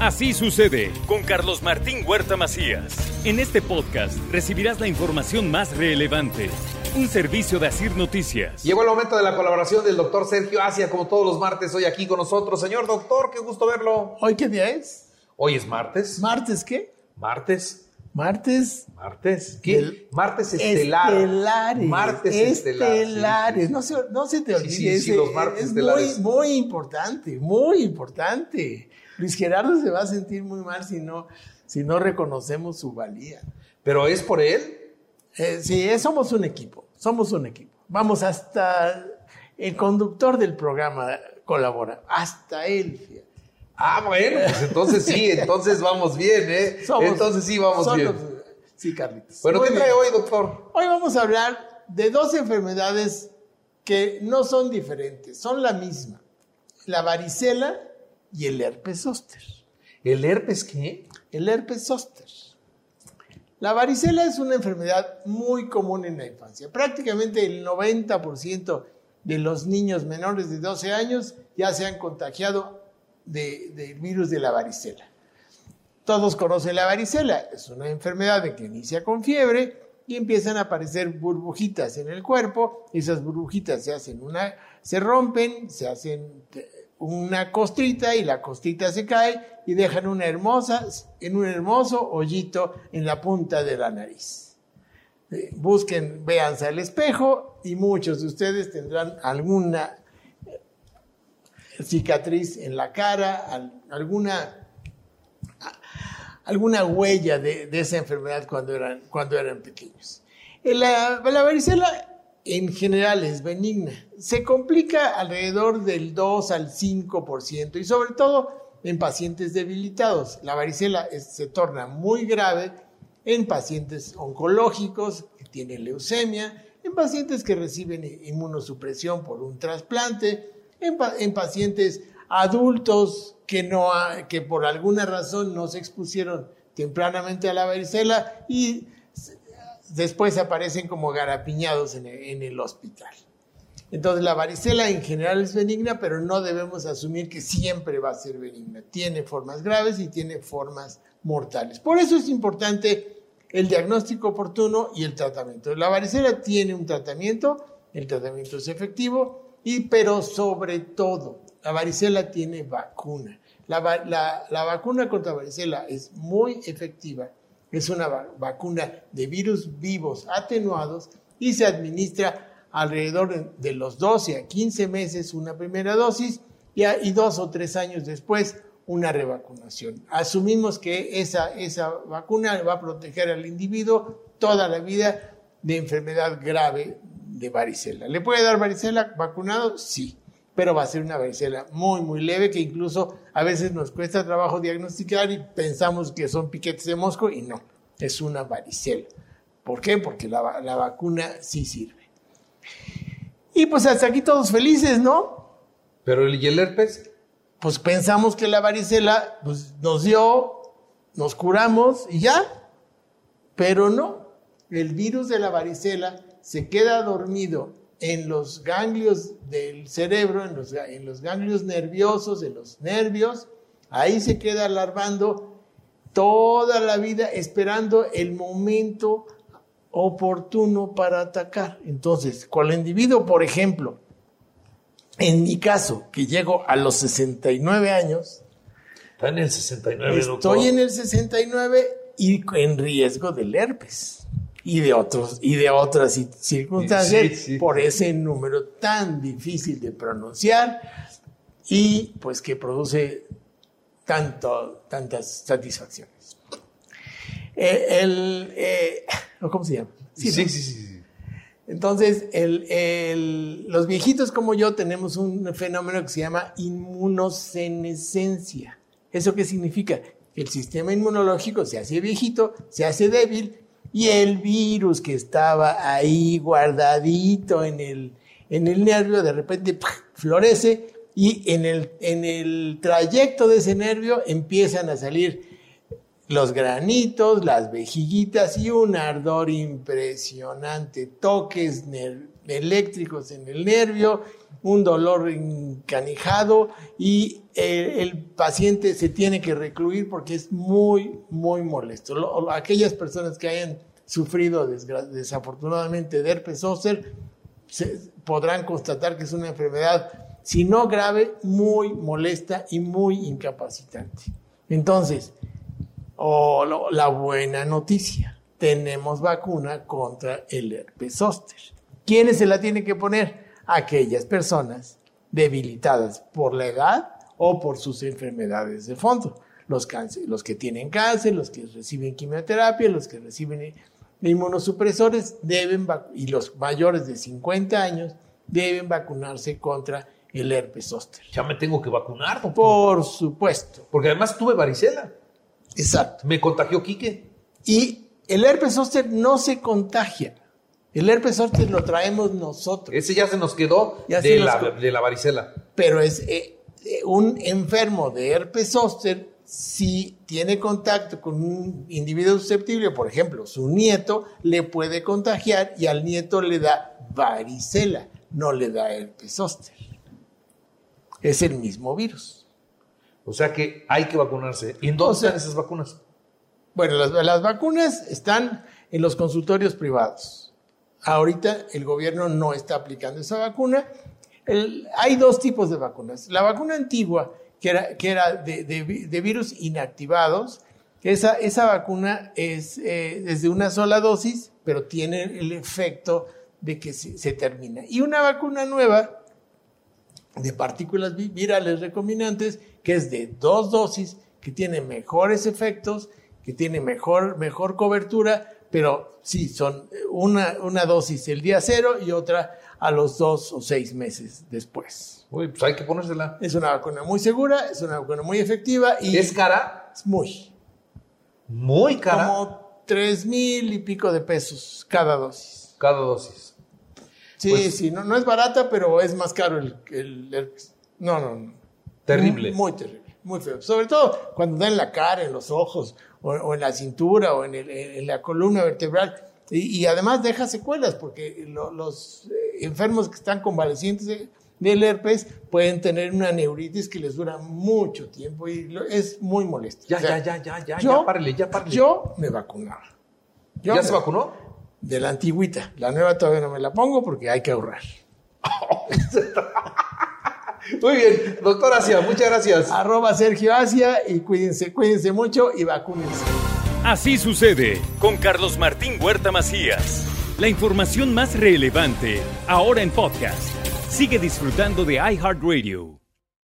Así sucede con Carlos Martín Huerta Macías. En este podcast recibirás la información más relevante. Un servicio de Asir Noticias. Llegó el momento de la colaboración del doctor Sergio Asia, como todos los martes, hoy aquí con nosotros. Señor doctor, qué gusto verlo. ¿Hoy qué día es? Hoy es martes. ¿Martes qué? Martes. Martes. Martes. ¿Qué? Martes estelar. Estelares. Martes estelar. sí, Estelares. sí. No, se, no se te olvide. Sí, sí, sí, ese- los martes es estelares. Muy, muy importante, muy importante. Luis Gerardo se va a sentir muy mal si no, si no reconocemos su valía. Pero es por él. Eh, sí, eh, somos un equipo, somos un equipo. Vamos hasta el conductor del programa colabora, hasta él. fíjate. Ah, bueno, pues entonces sí, entonces vamos bien, ¿eh? Somos- entonces sí vamos somos- bien. Sí, Carlitos. Bueno, ¿qué trae hoy, doctor? Hoy vamos a hablar de dos enfermedades que no son diferentes, son la misma. La varicela y el herpes zóster. ¿El herpes qué? El herpes zóster. La varicela es una enfermedad muy común en la infancia. Prácticamente el 90% de los niños menores de 12 años ya se han contagiado de- del virus de la varicela. Todos conocen la varicela. Es una enfermedad de que inicia con fiebre y empiezan a aparecer burbujitas en el cuerpo. Esas burbujitas se hacen una, se rompen, se hacen una costrita y la costrita se cae y dejan una hermosa, en un hermoso hoyito en la punta de la nariz. Eh, Busquen, véanse al espejo y muchos de ustedes tendrán alguna eh, cicatriz en la cara, al- alguna alguna huella de, de esa enfermedad cuando eran, cuando eran pequeños. Eh, la varicela en general es benigna. Se complica alrededor del 2 al 5% y sobre todo en pacientes debilitados. La varicela se torna muy grave en pacientes oncológicos que tienen leucemia, en pacientes que reciben inmunosupresión por un trasplante, en, pa- en pacientes adultos que, no que por alguna razón no se expusieron tempranamente a la varicela y después aparecen como garapiñados en el, hospital. Entonces la varicela en general es benigna, pero no debemos asumir que siempre va a ser benigna. Tiene formas graves y tiene formas mortales. Por eso es importante el diagnóstico oportuno y el tratamiento. La varicela tiene un tratamiento, el tratamiento es efectivo, y, pero sobre todo, la varicela tiene vacuna. La, va- la- la vacuna contra varicela es muy efectiva. Es una va- vacuna de virus vivos atenuados y se administra alrededor de- los 12 a 15 meses una primera dosis y dos o tres años después una revacunación. Asumimos que esa, esa vacuna va a proteger al individuo toda la vida de enfermedad grave de varicela. ¿Le puede dar varicela vacunado? Sí, pero va a ser una varicela muy, muy leve que incluso a veces nos cuesta trabajo diagnosticar y pensamos que son piquetes de mosco y no, es una varicela. ¿Por qué? Porque la, la vacuna sí sirve. Y pues hasta aquí todos felices, ¿no? ¿Pero el, y el herpes? Pues pensamos que la varicela pues, nos dio, nos curamos y ya. Pero no, el virus de la varicela se queda dormido en los ganglios del cerebro, en los, en los ganglios nerviosos, en los nervios. Ahí se queda alarmando toda la vida esperando el momento oportuno para atacar. Entonces, con el individuo, por ejemplo, en mi caso, que llego a los 69 años, Está en el 69, doctor. estoy en el 69 y en riesgo del herpes y de otros y de otras ci- circunstancias Sí, sí. por ese número tan difícil de pronunciar y pues que produce tanto, tantas satisfacciones. Eh, el, eh, ¿Cómo se llama? Sí, sí, sí. Entonces, el- el- los viejitos como yo tenemos un fenómeno que se llama inmunosenescencia. ¿Eso qué significa? Que el sistema inmunológico se hace viejito, se hace débil y el virus que estaba ahí guardadito en el, en el nervio de repente florece y en el, en el trayecto de ese nervio empiezan a salir los granitos, las vejiguitas y un ardor impresionante, toques eléctricos en el nervio, un dolor encanijado y el paciente se tiene que recluir porque es muy, muy molesto. Aquellas personas que hayan sufrido desafortunadamente de herpes zóster se- podrán constatar que es una enfermedad, si no grave, muy molesta y muy incapacitante. Entonces, o lo- la buena noticia, tenemos vacuna contra el herpes zóster. ¿Quiénes se la tienen que poner? Aquellas personas debilitadas por la edad o por sus enfermedades de fondo. Los, cáncer- los que tienen cáncer, los que reciben quimioterapia, los que reciben inmunosupresores, deben y los mayores de 50 años deben vacunarse contra el herpes zóster. Ya me tengo que vacunar, doctor. Por supuesto. Porque además tuve varicela. Exacto. Me contagió Quique. Y el herpes zóster no se contagia. El herpes zóster lo traemos nosotros, Ese ya se nos quedó Ya nos de la varicela. pero es eh, eh, un enfermo de herpes zóster si tiene contacto con un individuo susceptible, por ejemplo, su nieto le puede contagiar y al nieto le da varicela, no le da herpes zóster. Es el mismo virus. O sea que hay que vacunarse. ¿Y en dónde O sea- están esas vacunas? Bueno, las, las vacunas están en los consultorios privados. Ahorita el gobierno no está aplicando esa vacuna. El- hay dos tipos de vacunas. La vacuna antigua, que era, que era de, de vi- de virus inactivados, esa, esa vacuna es, eh, es de una sola dosis, pero tiene el efecto de que se, se termina. Y una vacuna nueva de partículas vi- virales recombinantes, que es de dos dosis, que tiene mejores efectos, que tiene mejor, mejor cobertura, pero sí, son una, una dosis el día cero y otra a los dos o seis meses después. Uy, pues hay que ponérsela. Es una vacuna muy segura, es una vacuna muy efectiva y ¿Es cara? es muy, Muy cara. como tres mil y pico de pesos cada dosis. Cada dosis. Sí, Pues- sí, no, no es barata, pero es más caro el, el herpes. No, no, no. Terrible. Muy terrible, muy feo. Sobre todo cuando da en la cara, en los ojos, o, o en la cintura, o en, el- en la columna vertebral. Y, y además deja secuelas, porque lo- los eh, enfermos que están convalecientes de- del herpes pueden tener una neuritis que les dura mucho tiempo y lo- es muy molesto. Ya, O sea, ya, ya, ya, ya, yo- ya, párele, ya, párele. Yo me vacunaba. Yo ¿Ya me- se vacunó? De la antigüita. La nueva todavía no me la pongo porque hay que ahorrar. Muy bien, doctor Asia, muchas gracias. arroba Sergio Asia y cuídense, cuídense mucho y vacúnense. Así sucede con Carlos Martín Huerta Macías. La información más relevante ahora en podcast. Sigue disfrutando de iHeartRadio.